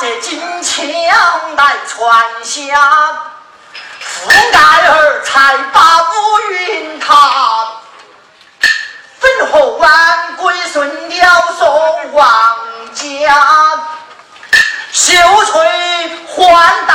这金枪来传下，覆盖儿才把乌云踏。粉红万归顺了宋王家，秀翠换代。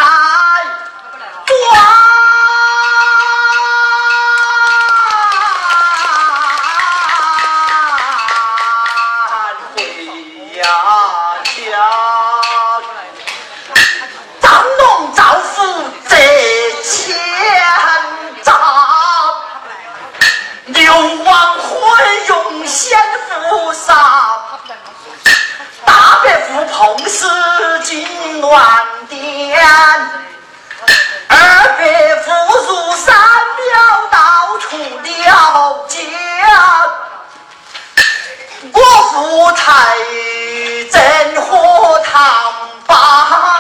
观店，二百扶如三庙到处了家，我父太真和堂宝。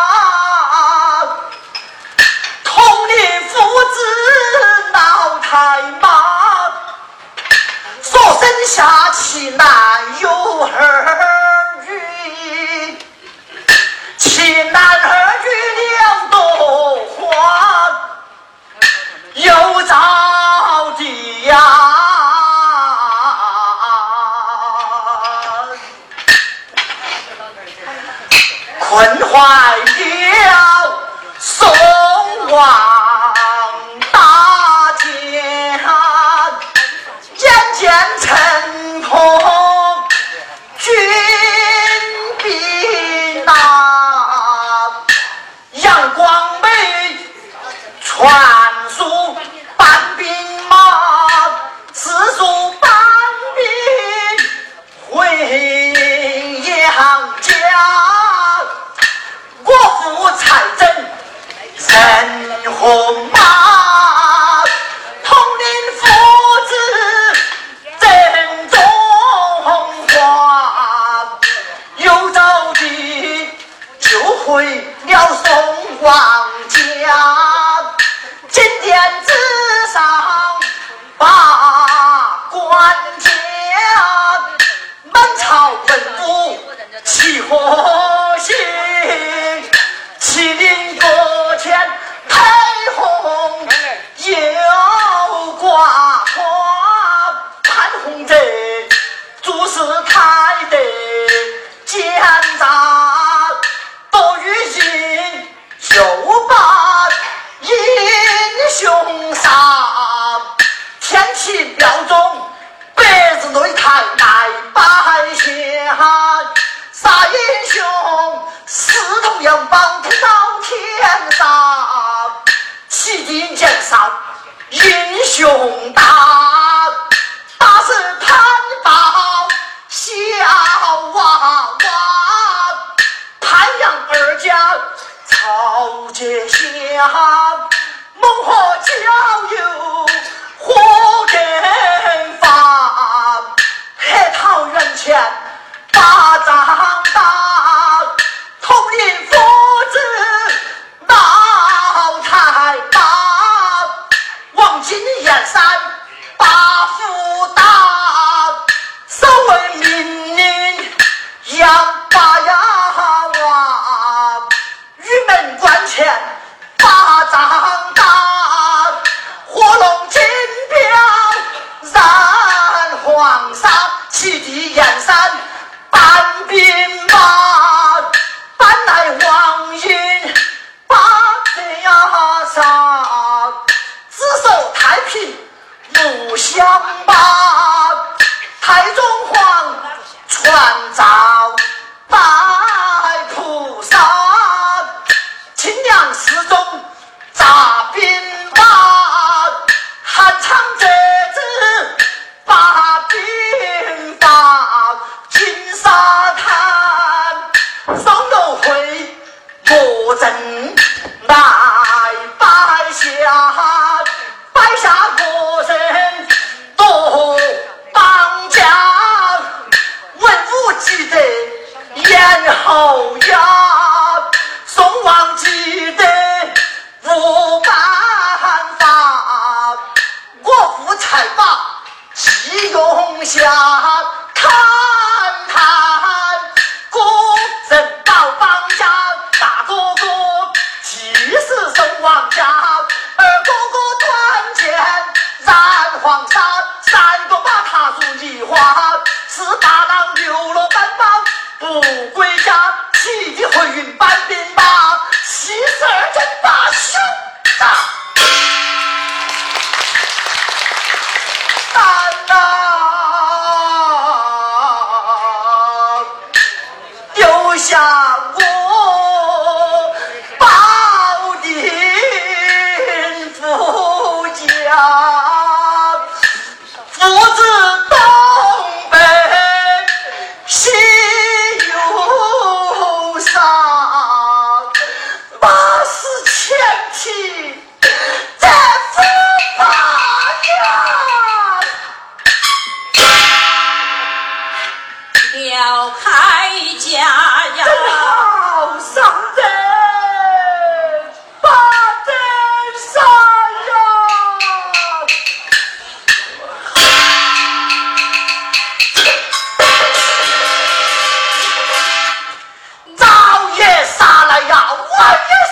繁杂想看看，孤人到方家，大哥哥几时守王家？二哥哥断剑染黄沙，三哥把他如泥花，十八郎丢了半包不归家，七弟回云搬兵马，七十二将把兄扎。我去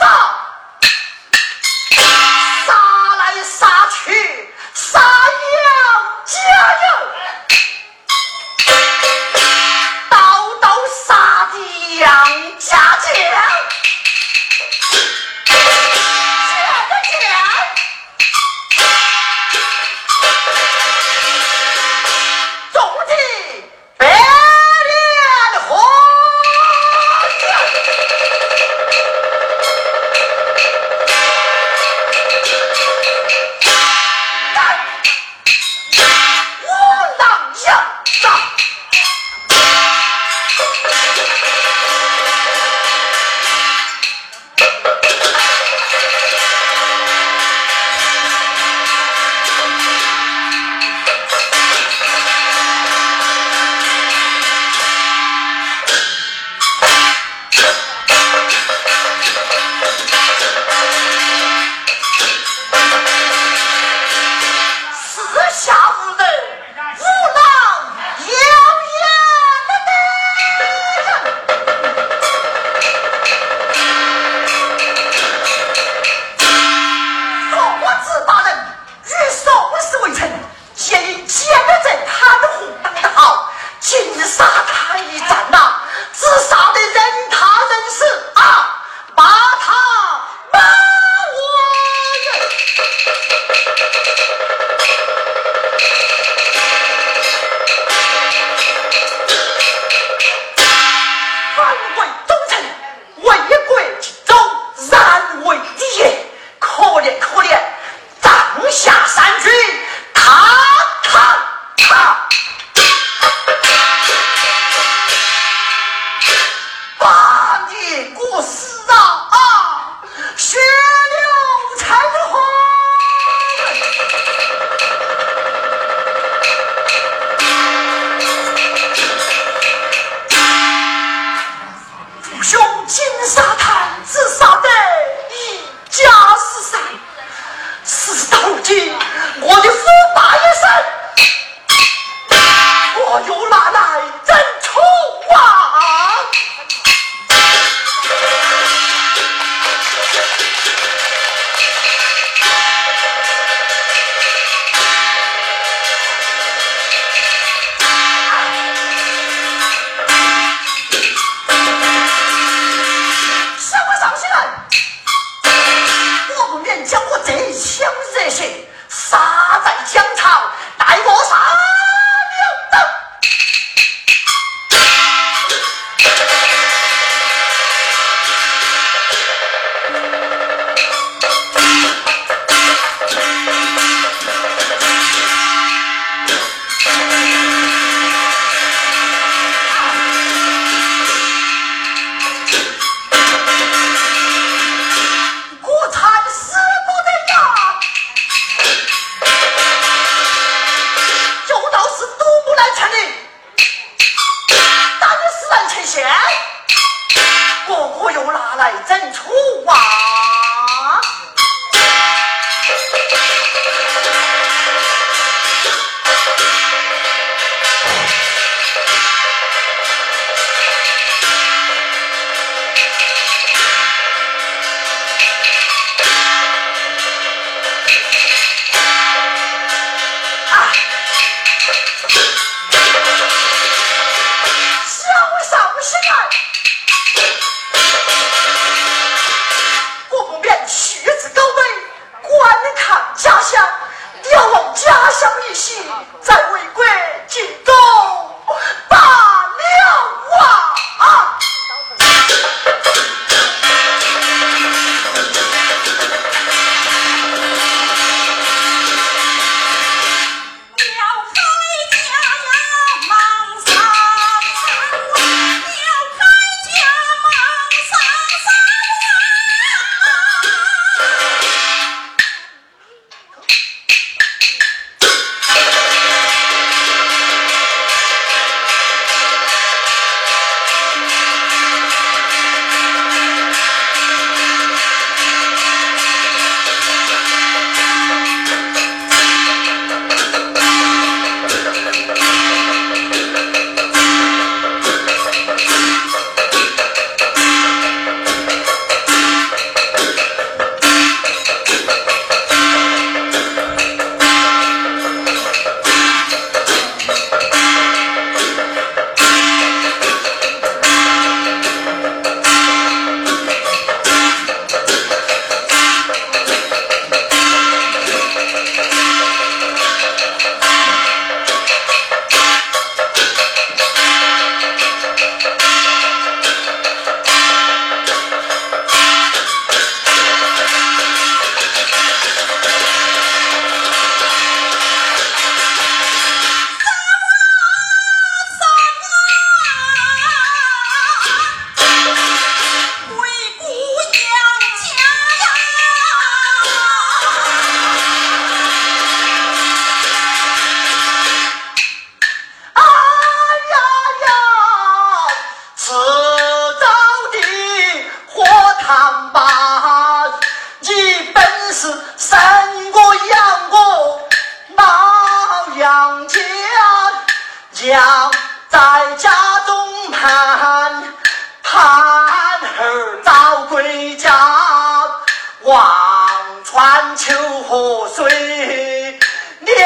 川秋河水，两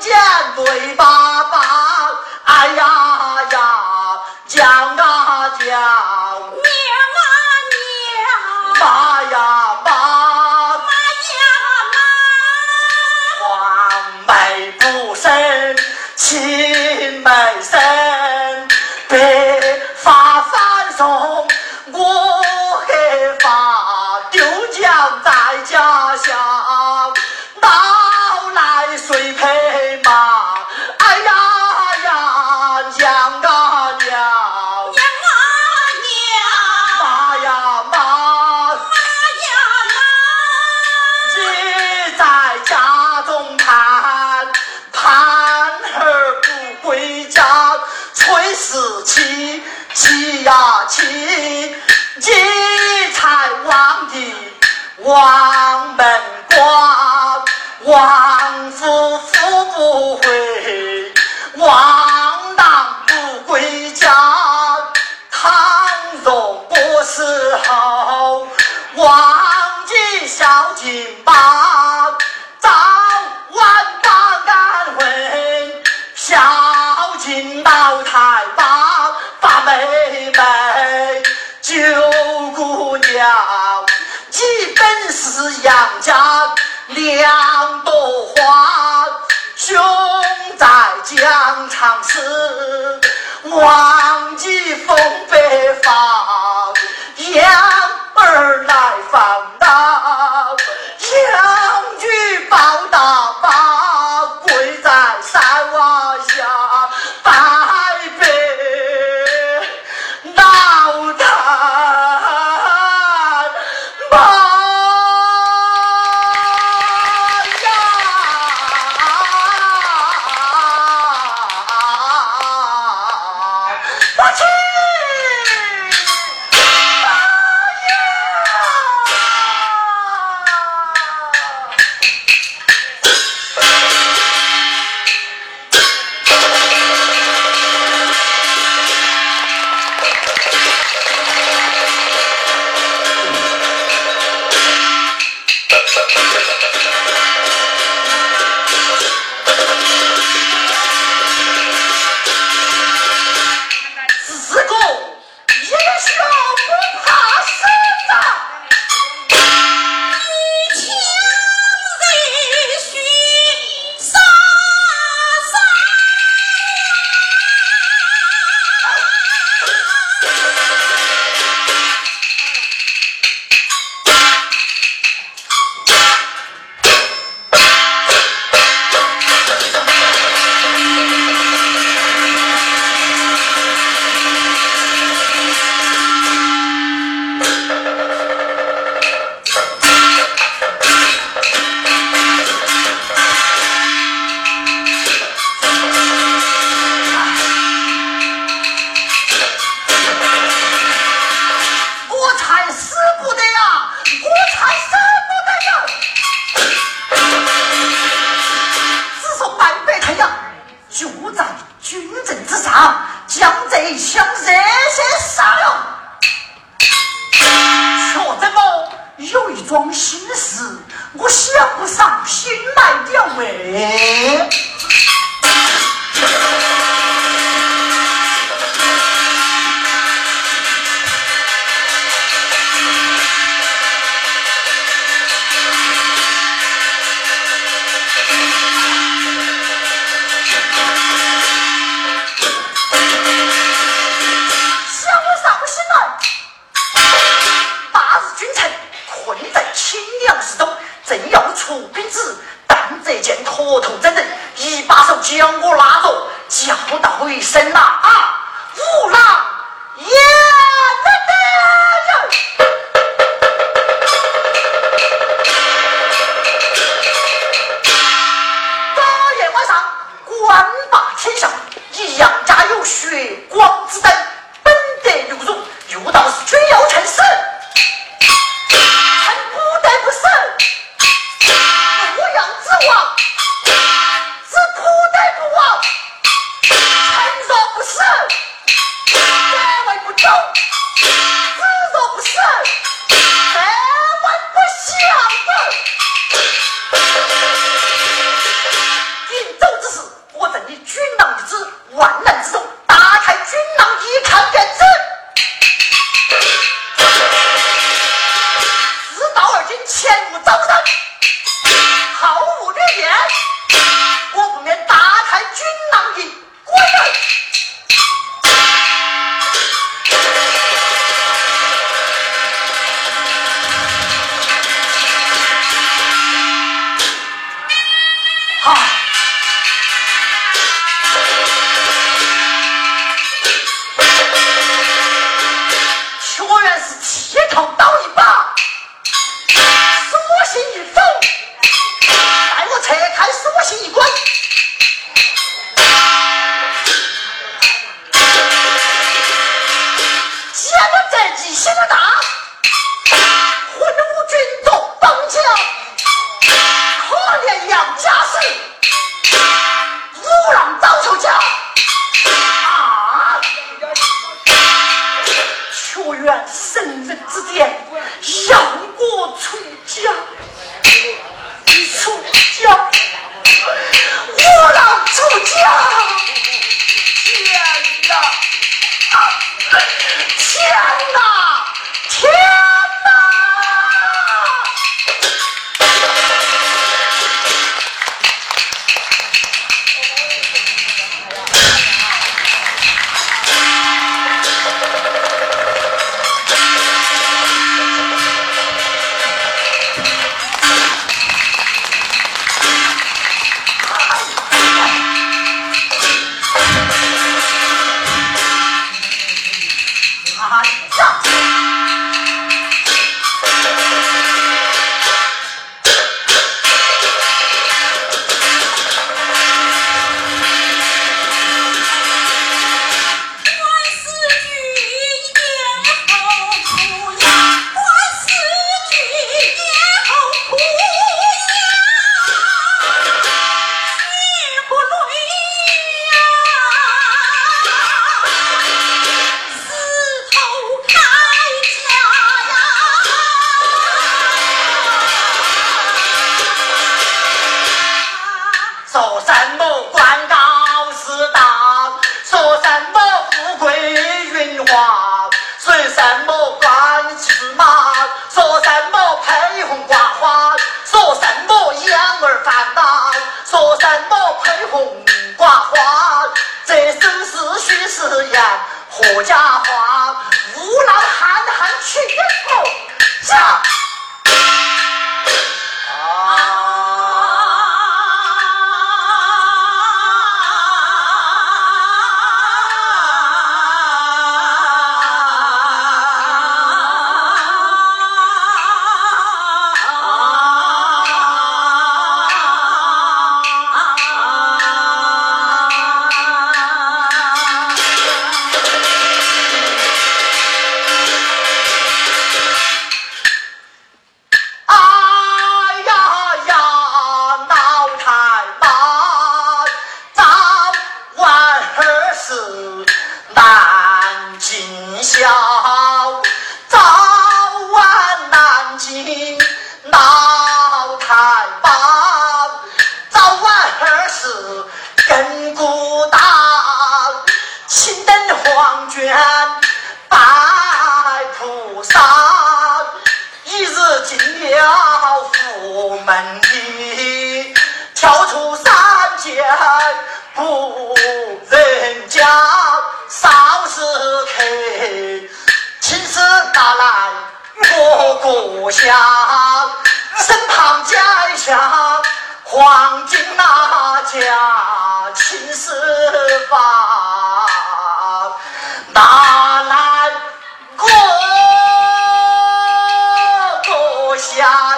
见对把把，哎呀呀，讲啊讲，娘啊娘，妈呀妈，妈呀妈，黄梅不生，亲妹生，白发三送我。王门关王夫夫不回王郎不归家汤荣不死好王进小金巴早晚把安稳小金老太婆把妹妹救本是杨家两朵花，兄在疆场时，望一风北方，养儿来放荡，养女抱。Watch it! 奶奶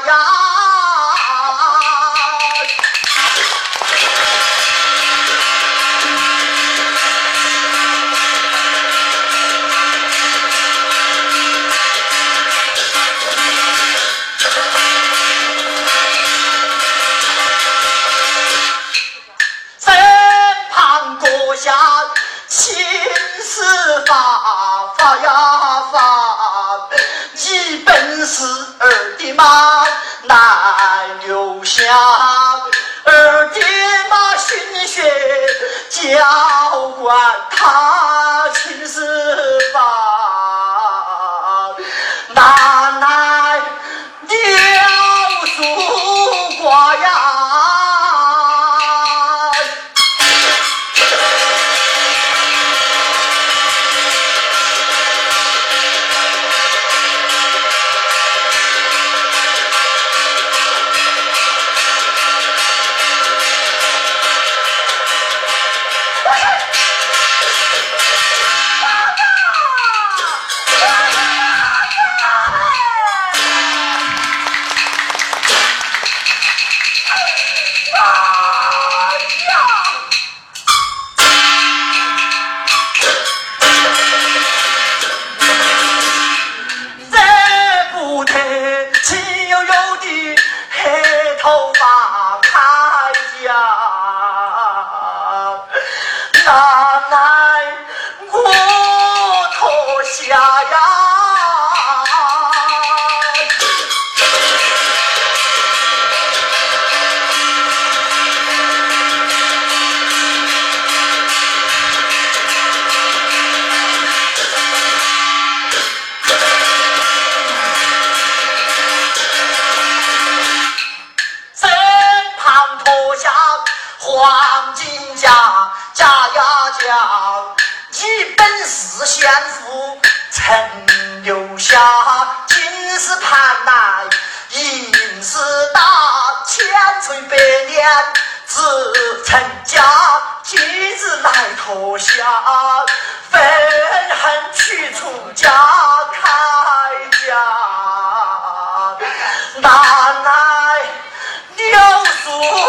娘。家黄金家家呀家你本是先父曾留下金是盼来银丝大千锤百炼自成家今日来投降愤恨去出家开家。难耐柳树